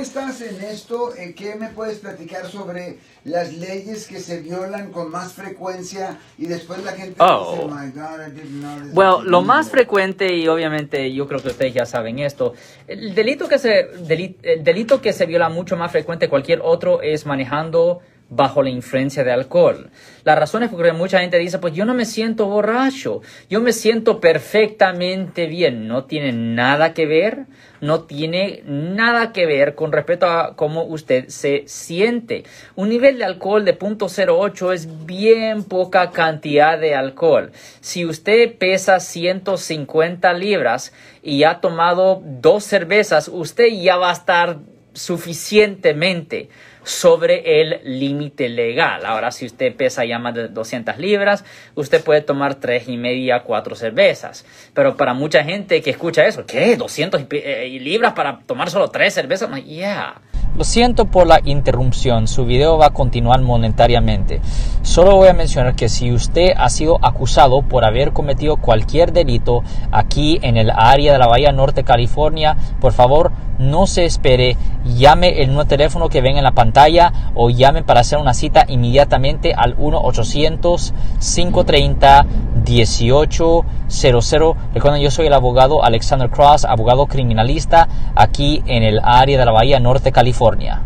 que estás en esto, eh, ¿qué me puedes platicar sobre las leyes que se violan con más frecuencia y después la gente Oh. dice, my God, I didn't know this Bueno, was lo illegal"? más frecuente, y obviamente yo creo que ustedes ya saben esto, el delito que se, deli- el delito que se viola mucho más frecuente cualquier otro es manejando bajo la influencia de alcohol. La razón es porque mucha gente dice, pues yo no me siento borracho, yo me siento perfectamente bien. No tiene nada que ver, no tiene nada que ver con respecto a cómo usted se siente. Un nivel de alcohol de 0.08 es bien poca cantidad de alcohol. Si usted pesa 150 libras y ha tomado dos cervezas, usted ya va a estar suficientemente sobre el límite legal. Ahora, si usted pesa ya más de 200 libras, usted puede tomar tres y media, cuatro cervezas. Pero para mucha gente que escucha eso, ¿qué? ¿200 y pi- eh, libras para tomar solo tres cervezas? Like, yeah. Lo siento por la interrupción, su video va a continuar monetariamente. Solo voy a mencionar que si usted ha sido acusado por haber cometido cualquier delito aquí en el área de la Bahía Norte, California, por favor no se espere, llame el nuevo teléfono que ven en la pantalla o llame para hacer una cita inmediatamente al 1-800-530-1800. Recuerden, yo soy el abogado Alexander Cross, abogado criminalista aquí en el área de la Bahía Norte, California.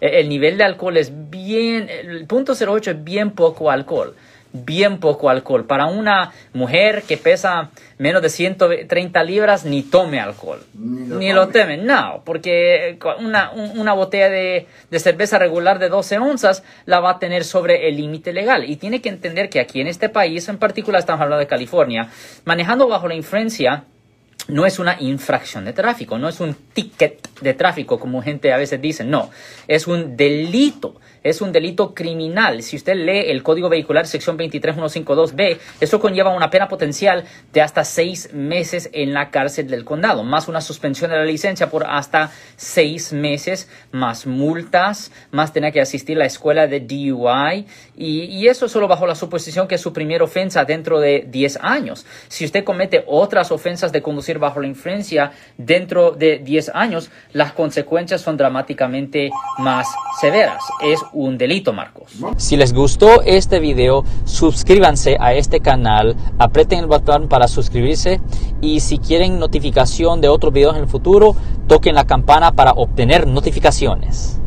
El nivel de alcohol es bien, el punto 08 es bien poco alcohol, bien poco alcohol. Para una mujer que pesa menos de 130 libras, ni tome alcohol. Ni lo Ni lo tome. no, porque una, un- una botella de, de cerveza regular de 12 onzas la va a tener sobre el límite legal. Y tiene que entender que aquí en este país, en particular estamos hablando de California, manejando bajo la influencia no es una infracción de tráfico, no es un ticket de tráfico como gente a veces dice, no, es un delito, es un delito criminal. Si usted lee el Código Vehicular sección 23152B, eso conlleva una pena potencial de hasta seis meses en la cárcel del condado, más una suspensión de la licencia por hasta seis meses, más multas, más tener que asistir a la escuela de DUI y, eso solo bajo la suposición que es su primera ofensa dentro de 10 años. Si usted comete otras ofensas de conducir bajo la influencia dentro de 10 años, las consecuencias son dramáticamente más severas. Es un delito, Marcos. Si les gustó este video, suscríbanse a este canal, aprieten el botón para suscribirse y si quieren notificación de otros videos en el futuro, toquen la campana para obtener notificaciones.